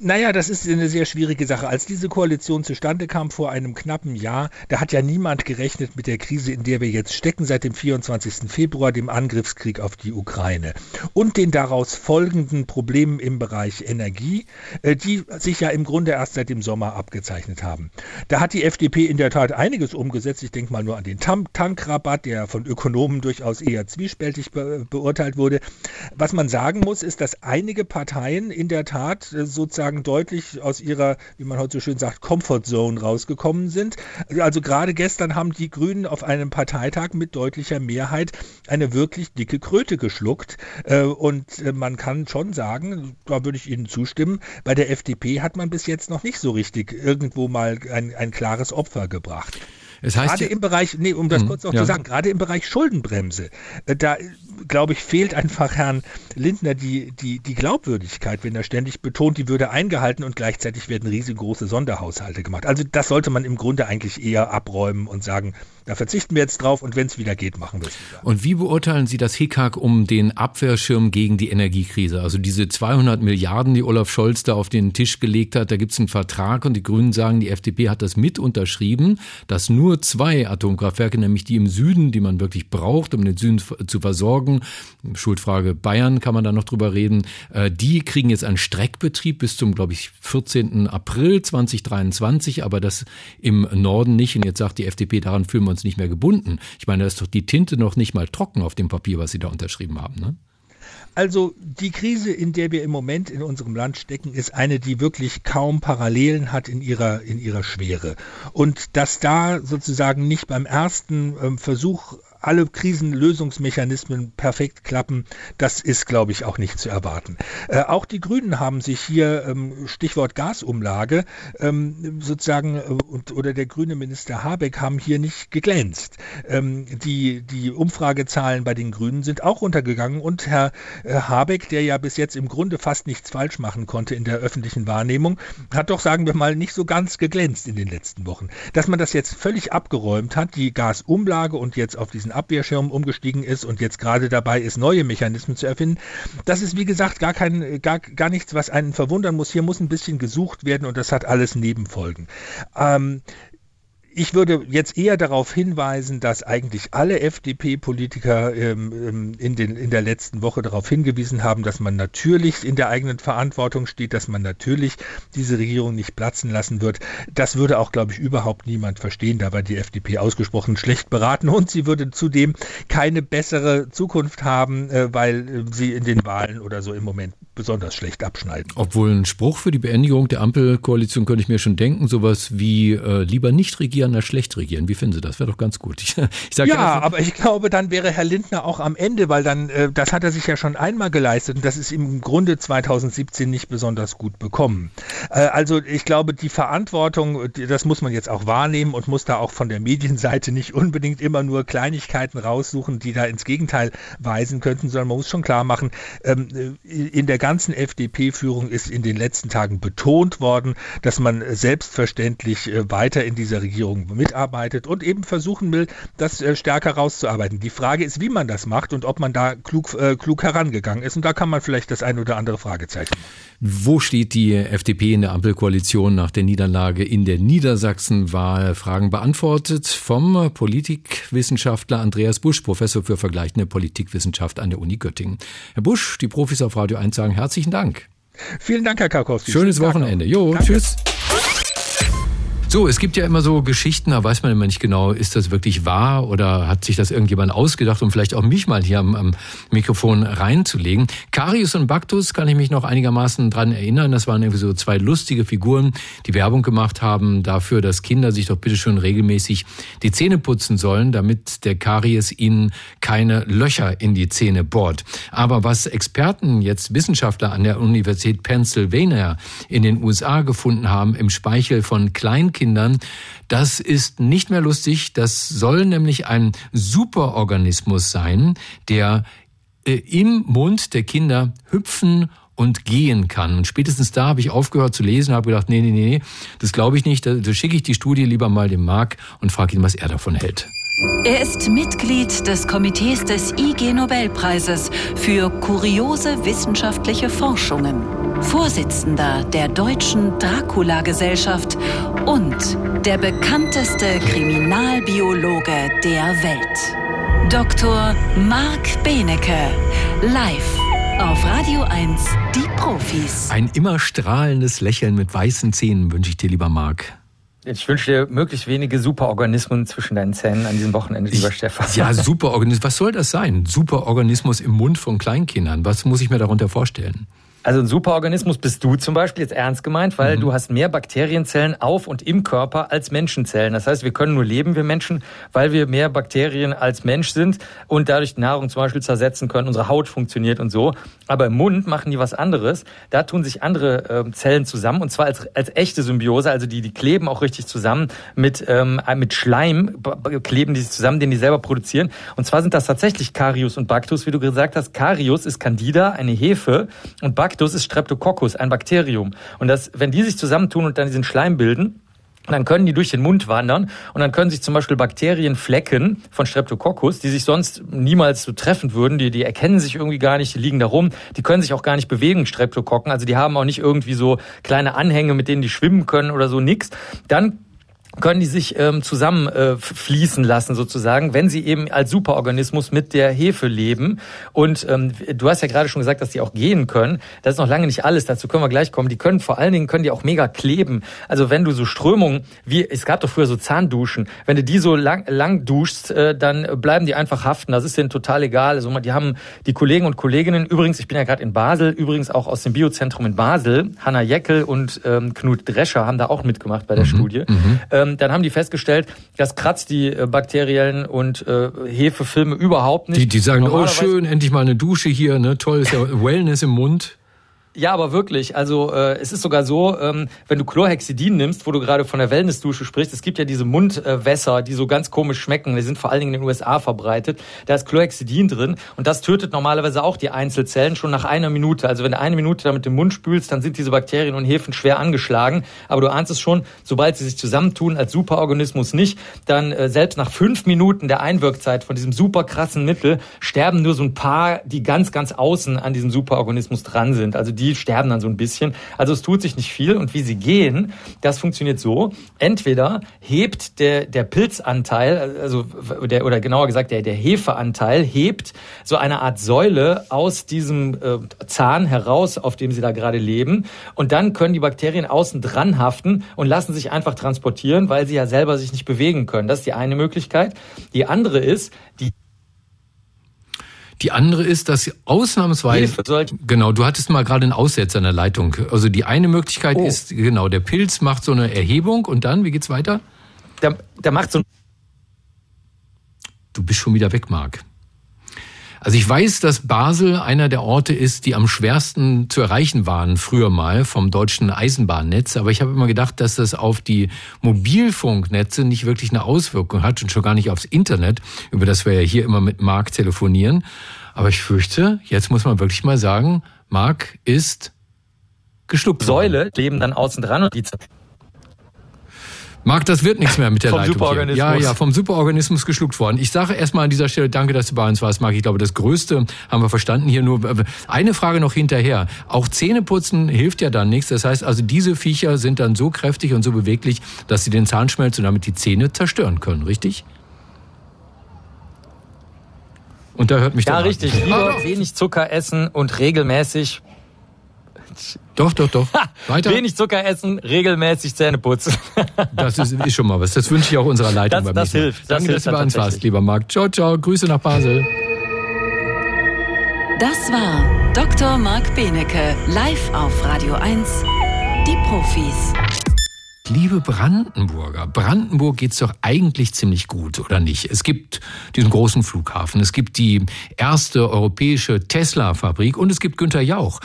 Naja, das ist eine sehr schwierige Sache. Als diese Koalition zustande kam vor einem knappen Jahr, da hat ja niemand gerechnet mit der Krise, in der wir jetzt stecken, seit dem 24. Februar, dem Angriffskrieg auf die Ukraine und den daraus folgenden Problemen im Bereich Energie, äh, die sich ja im Grunde erst seit dem Sommer abgezeichnet haben. Da hat die FDP in der Tat einiges umgesetzt. Ich denke mal nur an den Tankrabatt, der von Ökonomen durchaus eher zwiespältig be beurteilt wurde. Was man sagen muss, ist, dass einige Parteien in der Tat äh, sozusagen sozusagen deutlich aus ihrer, wie man heute so schön sagt, Comfort Zone rausgekommen sind. Also gerade gestern haben die Grünen auf einem Parteitag mit deutlicher Mehrheit eine wirklich dicke Kröte geschluckt. Äh, und äh, man kann schon sagen, da würde ich Ihnen zustimmen, bei der FDP hat man bis jetzt noch nicht so richtig irgendwo mal ein, ein klares Opfer gebracht. Es heißt gerade ja, im Bereich, nee, um das mh, kurz noch ja. zu sagen, gerade im Bereich Schuldenbremse, äh, da glaube ich, fehlt einfach Herrn Lindner die, die, die Glaubwürdigkeit, wenn er ständig betont, die würde eingehalten und gleichzeitig werden riesengroße Sonderhaushalte gemacht. Also das sollte man im Grunde eigentlich eher abräumen und sagen, da verzichten wir jetzt drauf und wenn es wieder geht, machen wir es. Und wie beurteilen Sie das Hickhack um den Abwehrschirm gegen die Energiekrise? Also diese 200 Milliarden, die Olaf Scholz da auf den Tisch gelegt hat, da gibt es einen Vertrag und die Grünen sagen, die FDP hat das mit unterschrieben, dass nur zwei Atomkraftwerke, nämlich die im Süden, die man wirklich braucht, um den Süden zu versorgen, Schuldfrage Bayern kann man da noch drüber reden, äh, die kriegen jetzt einen Streckbetrieb bis zum, glaube ich, 14. April 2023, aber das im Norden nicht. Und jetzt sagt die FDP, daran fühlen wir uns uns nicht mehr gebunden. Ich meine, da ist doch die Tinte noch nicht mal trocken auf dem Papier, was Sie da unterschrieben haben. Ne? Also die Krise, in der wir im Moment in unserem Land stecken, ist eine, die wirklich kaum Parallelen hat in ihrer, in ihrer Schwere. Und dass da sozusagen nicht beim ersten ähm, Versuch alle Krisenlösungsmechanismen perfekt klappen, das ist, glaube ich, auch nicht zu erwarten. Äh, auch die Grünen haben sich hier, ähm, Stichwort Gasumlage, ähm, sozusagen, äh, und, oder der grüne Minister Habeck haben hier nicht geglänzt. Ähm, die, die Umfragezahlen bei den Grünen sind auch runtergegangen und Herr äh, Habeck, der ja bis jetzt im Grunde fast nichts falsch machen konnte in der öffentlichen Wahrnehmung, hat doch, sagen wir mal, nicht so ganz geglänzt in den letzten Wochen. Dass man das jetzt völlig abgeräumt hat, die Gasumlage und jetzt auf diesen Abwehrschirm umgestiegen ist und jetzt gerade dabei ist, neue Mechanismen zu erfinden, das ist wie gesagt gar kein, gar, gar nichts, was einen verwundern muss. Hier muss ein bisschen gesucht werden und das hat alles Nebenfolgen. Ähm, ich würde jetzt eher darauf hinweisen, dass eigentlich alle FDP-Politiker ähm, ähm, in, in der letzten Woche darauf hingewiesen haben, dass man natürlich in der eigenen Verantwortung steht, dass man natürlich diese Regierung nicht platzen lassen wird. Das würde auch, glaube ich, überhaupt niemand verstehen. Da war die FDP ausgesprochen schlecht beraten und sie würde zudem keine bessere Zukunft haben, äh, weil äh, sie in den Wahlen oder so im Moment besonders schlecht abschneiden. Obwohl ein Spruch für die Beendigung der Ampelkoalition könnte ich mir schon denken, sowas wie äh, lieber nicht regieren als schlecht regieren. Wie finden Sie das? Wäre doch ganz gut. Ich, ich ja, ja aber ich glaube, dann wäre Herr Lindner auch am Ende, weil dann, äh, das hat er sich ja schon einmal geleistet und das ist im Grunde 2017 nicht besonders gut bekommen. Äh, also ich glaube, die Verantwortung, das muss man jetzt auch wahrnehmen und muss da auch von der Medienseite nicht unbedingt immer nur Kleinigkeiten raussuchen, die da ins Gegenteil weisen könnten, sondern man muss schon klar machen, ähm, in der ganzen FDP-Führung ist in den letzten Tagen betont worden, dass man selbstverständlich äh, weiter in dieser Regierung mitarbeitet und eben versuchen will, das äh, stärker rauszuarbeiten. Die Frage ist, wie man das macht und ob man da klug, äh, klug herangegangen ist. Und da kann man vielleicht das ein oder andere Fragezeichen. Wo steht die FDP in der Ampelkoalition nach der Niederlage in der Niedersachsenwahl? Fragen beantwortet vom Politikwissenschaftler Andreas Busch, Professor für vergleichende Politikwissenschaft an der Uni Göttingen. Herr Busch, die Profis auf Radio 1 sagen herzlichen Dank. Vielen Dank, Herr Karkowski. Schönes Wochenende. Jo, Danke. tschüss. So, es gibt ja immer so Geschichten, da weiß man immer nicht genau, ist das wirklich wahr oder hat sich das irgendjemand ausgedacht, um vielleicht auch mich mal hier am, am Mikrofon reinzulegen. Karius und Baktus kann ich mich noch einigermaßen dran erinnern. Das waren irgendwie so zwei lustige Figuren, die Werbung gemacht haben dafür, dass Kinder sich doch bitte schon regelmäßig die Zähne putzen sollen, damit der Karies ihnen keine Löcher in die Zähne bohrt. Aber was Experten, jetzt Wissenschaftler an der Universität Pennsylvania in den USA gefunden haben im Speichel von Kleinkindern, Kindern. Das ist nicht mehr lustig. Das soll nämlich ein Superorganismus sein, der äh, im Mund der Kinder hüpfen und gehen kann. Und spätestens da habe ich aufgehört zu lesen, habe gedacht, nee, nee, nee, das glaube ich nicht. Da, da schicke ich die Studie lieber mal dem Marc und frage ihn, was er davon hält. Er ist Mitglied des Komitees des IG Nobelpreises für kuriose wissenschaftliche Forschungen, Vorsitzender der Deutschen Dracula-Gesellschaft und der bekannteste Kriminalbiologe der Welt. Dr. Marc Benecke, live auf Radio 1, die Profis. Ein immer strahlendes Lächeln mit weißen Zähnen wünsche ich dir, lieber Marc. Ich wünsche dir möglichst wenige Superorganismen zwischen deinen Zähnen an diesem Wochenende, lieber Stefan. Ja, Superorganismus. Was soll das sein? Superorganismus im Mund von Kleinkindern. Was muss ich mir darunter vorstellen? Also ein Superorganismus bist du zum Beispiel jetzt ernst gemeint, weil mhm. du hast mehr Bakterienzellen auf und im Körper als Menschenzellen. Das heißt, wir können nur leben, wir Menschen, weil wir mehr Bakterien als Mensch sind und dadurch Nahrung zum Beispiel zersetzen können, unsere Haut funktioniert und so. Aber im Mund machen die was anderes. Da tun sich andere äh, Zellen zusammen und zwar als, als echte Symbiose. Also die, die kleben auch richtig zusammen mit, ähm, mit Schleim, kleben die zusammen, den die selber produzieren. Und zwar sind das tatsächlich Carius und Bactus, wie du gesagt hast. Carius ist Candida, eine Hefe und Bactus Lactus ist Streptococcus, ein Bakterium. Und das, wenn die sich zusammentun und dann diesen Schleim bilden, dann können die durch den Mund wandern und dann können sich zum Beispiel Bakterienflecken von Streptococcus, die sich sonst niemals so treffen würden, die, die erkennen sich irgendwie gar nicht, die liegen da rum, die können sich auch gar nicht bewegen, Streptokokken, also die haben auch nicht irgendwie so kleine Anhänge, mit denen die schwimmen können oder so, nix. Dann können die sich ähm, zusammen äh, fließen lassen sozusagen, wenn sie eben als Superorganismus mit der Hefe leben. Und ähm, du hast ja gerade schon gesagt, dass die auch gehen können. Das ist noch lange nicht alles. Dazu können wir gleich kommen. Die können vor allen Dingen können die auch mega kleben. Also wenn du so Strömungen wie es gab doch früher so Zahnduschen, wenn du die so lang, lang duschst, äh, dann bleiben die einfach haften. Das ist denen total egal. Also die haben die Kollegen und Kolleginnen. Übrigens, ich bin ja gerade in Basel. Übrigens auch aus dem Biozentrum in Basel. Hanna Jeckel und ähm, Knut Drescher haben da auch mitgemacht bei der mhm. Studie. Mhm. Äh, ähm, dann haben die festgestellt, das kratzt die äh, bakteriellen und äh, Hefefilme überhaupt nicht. Die, die sagen, oh schön, endlich mal eine Dusche hier, ne? toll, ist ja Wellness im Mund. Ja, aber wirklich. Also äh, es ist sogar so, ähm, wenn du Chlorhexidin nimmst, wo du gerade von der Wellnessdusche sprichst, es gibt ja diese Mundwässer, die so ganz komisch schmecken. Die sind vor allen Dingen in den USA verbreitet. Da ist Chlorhexidin drin und das tötet normalerweise auch die Einzelzellen schon nach einer Minute. Also wenn du eine Minute damit den Mund spülst, dann sind diese Bakterien und Hefen schwer angeschlagen. Aber du ahnst es schon, sobald sie sich zusammentun als Superorganismus nicht, dann äh, selbst nach fünf Minuten der Einwirkzeit von diesem super krassen Mittel sterben nur so ein paar, die ganz, ganz außen an diesem Superorganismus dran sind. Also die sterben dann so ein bisschen. Also es tut sich nicht viel. Und wie sie gehen, das funktioniert so. Entweder hebt der, der Pilzanteil, also der, oder genauer gesagt der, der Hefeanteil, hebt so eine Art Säule aus diesem äh, Zahn heraus, auf dem sie da gerade leben. Und dann können die Bakterien außen dran haften und lassen sich einfach transportieren, weil sie ja selber sich nicht bewegen können. Das ist die eine Möglichkeit. Die andere ist, die die andere ist, dass sie ausnahmsweise. Genau, du hattest mal gerade einen Aussetzer in der Leitung. Also die eine Möglichkeit oh. ist, genau, der Pilz macht so eine Erhebung und dann, wie geht's weiter? Der, der macht so. Du bist schon wieder weg, Marc. Also ich weiß, dass Basel einer der Orte ist, die am schwersten zu erreichen waren, früher mal vom deutschen Eisenbahnnetz. Aber ich habe immer gedacht, dass das auf die Mobilfunknetze nicht wirklich eine Auswirkung hat und schon gar nicht aufs Internet, über das wir ja hier immer mit Marc telefonieren. Aber ich fürchte, jetzt muss man wirklich mal sagen, Marc ist geschluckt. Säule leben dann außen dran und die Marc, das wird nichts mehr mit der vom Leitung. Superorganismus. Ja, ja, vom Superorganismus geschluckt worden. Ich sage erstmal an dieser Stelle danke, dass du bei uns warst, Marc. Ich glaube, das Größte haben wir verstanden hier nur. Eine Frage noch hinterher. Auch Zähneputzen hilft ja dann nichts. Das heißt also, diese Viecher sind dann so kräftig und so beweglich, dass sie den Zahnschmelz und damit die Zähne zerstören können, richtig? Und da hört mich Ja, richtig. Lieber wenig Zucker essen und regelmäßig doch, doch, doch. Weiter. Wenig Zucker essen, regelmäßig Zähne putzen. das ist, ist, schon mal was. Das wünsche ich auch unserer Leitung. Das, das hilft. Das Danke, hilft dass du bei uns warst, lieber Marc. Ciao, ciao. Grüße nach Basel. Das war Dr. Marc Benecke, live auf Radio 1. Die Profis. Liebe Brandenburger, Brandenburg geht's doch eigentlich ziemlich gut, oder nicht? Es gibt diesen großen Flughafen, es gibt die erste europäische Tesla-Fabrik und es gibt Günter Jauch.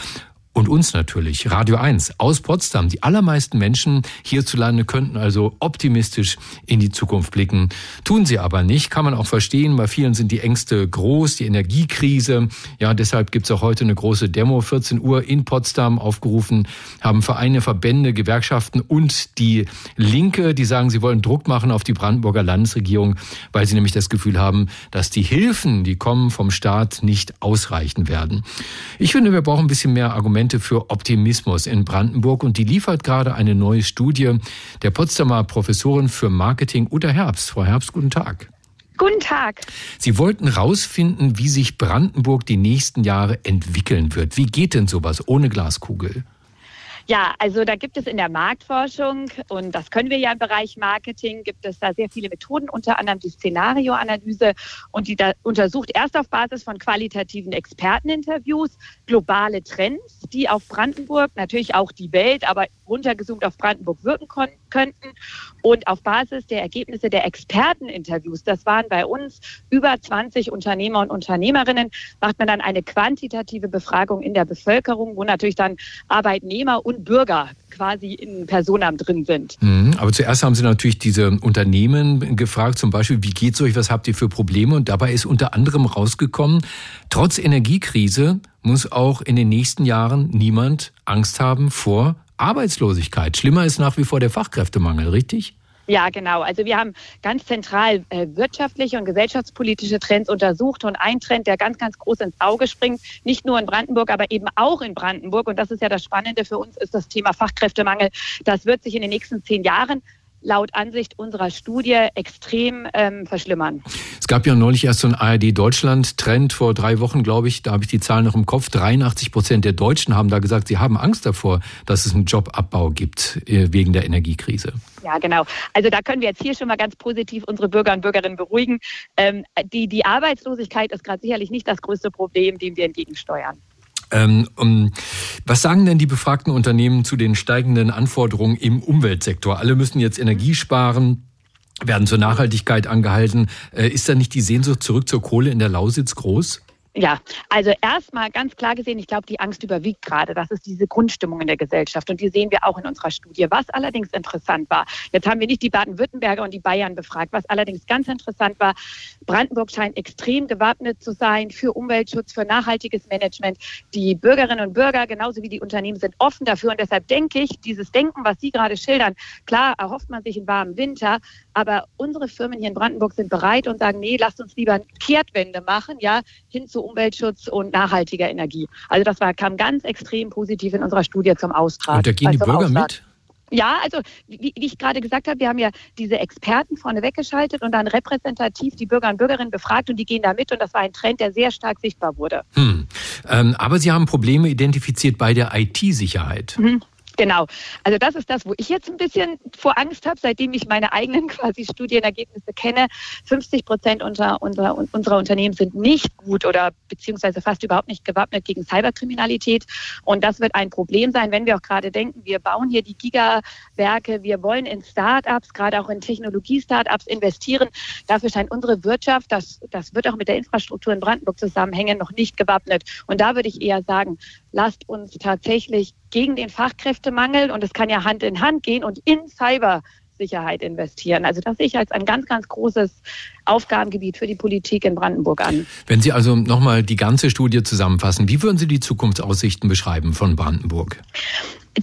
Und uns natürlich, Radio 1 aus Potsdam. Die allermeisten Menschen hierzulande könnten also optimistisch in die Zukunft blicken. Tun sie aber nicht, kann man auch verstehen. Bei vielen sind die Ängste groß, die Energiekrise. Ja, deshalb gibt's auch heute eine große Demo, 14 Uhr in Potsdam aufgerufen, haben Vereine, Verbände, Gewerkschaften und die Linke, die sagen, sie wollen Druck machen auf die Brandenburger Landesregierung, weil sie nämlich das Gefühl haben, dass die Hilfen, die kommen vom Staat, nicht ausreichen werden. Ich finde, wir brauchen ein bisschen mehr Argumente Argumente für Optimismus in Brandenburg und die liefert gerade eine neue Studie der Potsdamer Professorin für Marketing Uta Herbst. Frau Herbst, guten Tag. Guten Tag. Sie wollten herausfinden, wie sich Brandenburg die nächsten Jahre entwickeln wird. Wie geht denn sowas ohne Glaskugel? Ja, also da gibt es in der Marktforschung, und das können wir ja im Bereich Marketing, gibt es da sehr viele Methoden, unter anderem die Szenarioanalyse und die da untersucht erst auf Basis von qualitativen Experteninterviews globale Trends, die auf Brandenburg, natürlich auch die Welt, aber runtergezoomt auf Brandenburg wirken könnten. Und auf Basis der Ergebnisse der Experteninterviews, das waren bei uns über 20 Unternehmer und Unternehmerinnen, macht man dann eine quantitative Befragung in der Bevölkerung, wo natürlich dann Arbeitnehmer und Bürger quasi in Personam drin sind. Mhm, aber zuerst haben Sie natürlich diese Unternehmen gefragt, zum Beispiel, wie geht's euch, was habt ihr für Probleme? Und dabei ist unter anderem rausgekommen, trotz Energiekrise muss auch in den nächsten Jahren niemand Angst haben vor Arbeitslosigkeit. Schlimmer ist nach wie vor der Fachkräftemangel, richtig? Ja, genau. Also wir haben ganz zentral äh, wirtschaftliche und gesellschaftspolitische Trends untersucht und ein Trend, der ganz, ganz groß ins Auge springt, nicht nur in Brandenburg, aber eben auch in Brandenburg, und das ist ja das Spannende für uns, ist das Thema Fachkräftemangel. Das wird sich in den nächsten zehn Jahren laut Ansicht unserer Studie extrem ähm, verschlimmern. Es gab ja neulich erst so einen ARD-Deutschland-Trend vor drei Wochen, glaube ich. Da habe ich die Zahlen noch im Kopf. 83 Prozent der Deutschen haben da gesagt, sie haben Angst davor, dass es einen Jobabbau gibt äh, wegen der Energiekrise. Ja, genau. Also da können wir jetzt hier schon mal ganz positiv unsere Bürger und Bürgerinnen beruhigen. Ähm, die, die Arbeitslosigkeit ist gerade sicherlich nicht das größte Problem, dem wir entgegensteuern. Ähm, um, was sagen denn die befragten Unternehmen zu den steigenden Anforderungen im Umweltsektor? Alle müssen jetzt Energie sparen werden zur Nachhaltigkeit angehalten. Äh, ist da nicht die Sehnsucht zurück zur Kohle in der Lausitz groß? Ja, also erstmal ganz klar gesehen, ich glaube, die Angst überwiegt gerade. Das ist diese Grundstimmung in der Gesellschaft. Und die sehen wir auch in unserer Studie. Was allerdings interessant war, jetzt haben wir nicht die Baden-Württemberger und die Bayern befragt. Was allerdings ganz interessant war, Brandenburg scheint extrem gewappnet zu sein für Umweltschutz, für nachhaltiges Management. Die Bürgerinnen und Bürger, genauso wie die Unternehmen, sind offen dafür. Und deshalb denke ich, dieses Denken, was Sie gerade schildern, klar erhofft man sich einen warmen Winter, aber unsere Firmen hier in Brandenburg sind bereit und sagen, nee, lasst uns lieber eine Kehrtwende machen, ja, hin zu Umweltschutz und nachhaltiger Energie. Also das war, kam ganz extrem positiv in unserer Studie zum Austrag. Und da gehen die also Bürger mit? Ja, also wie, wie ich gerade gesagt habe, wir haben ja diese Experten vorne weggeschaltet und dann repräsentativ die Bürger und Bürgerinnen befragt und die gehen da mit und das war ein Trend, der sehr stark sichtbar wurde. Hm. Ähm, aber Sie haben Probleme identifiziert bei der IT-Sicherheit. Mhm. Genau. Also das ist das, wo ich jetzt ein bisschen vor Angst habe, seitdem ich meine eigenen quasi Studienergebnisse kenne. 50 Prozent unserer, unserer, unserer Unternehmen sind nicht gut oder beziehungsweise fast überhaupt nicht gewappnet gegen Cyberkriminalität. Und das wird ein Problem sein, wenn wir auch gerade denken, wir bauen hier die Gigawerke, wir wollen in Startups, gerade auch in Technologie-Startups investieren. Dafür scheint unsere Wirtschaft, das, das wird auch mit der Infrastruktur in Brandenburg zusammenhängen, noch nicht gewappnet. Und da würde ich eher sagen, lasst uns tatsächlich gegen den Fachkräftemangel und es kann ja Hand in Hand gehen und in Cybersicherheit investieren. Also das sehe ich als ein ganz, ganz großes Aufgabengebiet für die Politik in Brandenburg an. Wenn Sie also nochmal die ganze Studie zusammenfassen, wie würden Sie die Zukunftsaussichten beschreiben von Brandenburg?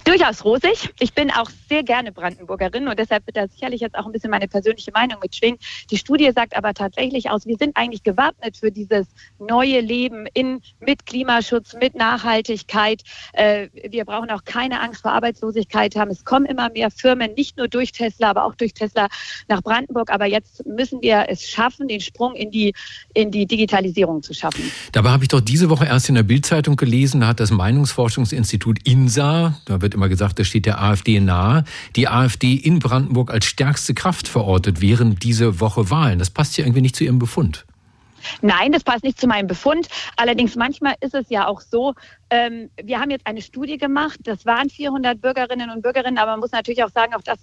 Durchaus rosig. Ich bin auch sehr gerne Brandenburgerin und deshalb wird da sicherlich jetzt auch ein bisschen meine persönliche Meinung mitschwingen. Die Studie sagt aber tatsächlich aus, wir sind eigentlich gewappnet für dieses neue Leben in, mit Klimaschutz, mit Nachhaltigkeit. Äh, wir brauchen auch keine Angst vor Arbeitslosigkeit haben. Es kommen immer mehr Firmen, nicht nur durch Tesla, aber auch durch Tesla nach Brandenburg. Aber jetzt müssen wir es schaffen, den Sprung in die, in die Digitalisierung zu schaffen. Dabei habe ich doch diese Woche erst in der Bildzeitung gelesen, da hat das Meinungsforschungsinstitut INSA, da wird immer gesagt, das steht der AfD nahe, die AfD in Brandenburg als stärkste Kraft verortet während diese Woche Wahlen. Das passt ja irgendwie nicht zu Ihrem Befund. Nein, das passt nicht zu meinem Befund. Allerdings manchmal ist es ja auch so, ähm, wir haben jetzt eine Studie gemacht, das waren 400 Bürgerinnen und Bürgerinnen, aber man muss natürlich auch sagen, auch das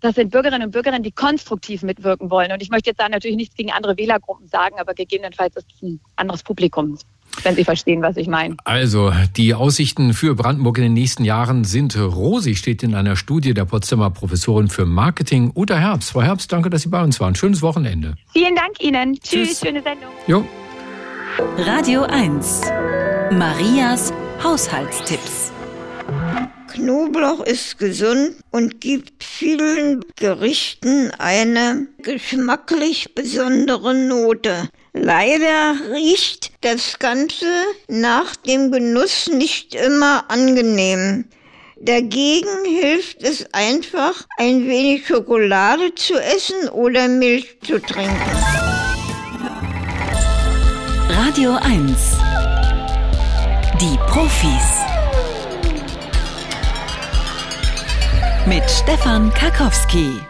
das sind Bürgerinnen und Bürger, die konstruktiv mitwirken wollen. Und ich möchte jetzt da natürlich nichts gegen andere Wählergruppen sagen, aber gegebenenfalls ist es ein anderes Publikum wenn Sie verstehen, was ich meine. Also, die Aussichten für Brandenburg in den nächsten Jahren sind rosig, steht in einer Studie der Potsdamer Professorin für Marketing, Uta Herbst. Frau Herbst, danke, dass Sie bei uns waren. Schönes Wochenende. Vielen Dank Ihnen. Tschüss, Tschüss. schöne Sendung. Jo. Radio 1. Marias Haushaltstipps. Knoblauch ist gesund und gibt vielen Gerichten eine geschmacklich besondere Note. Leider riecht das Ganze nach dem Genuss nicht immer angenehm. Dagegen hilft es einfach, ein wenig Schokolade zu essen oder Milch zu trinken. Radio 1. Die Profis. mit Stefan Karkowski.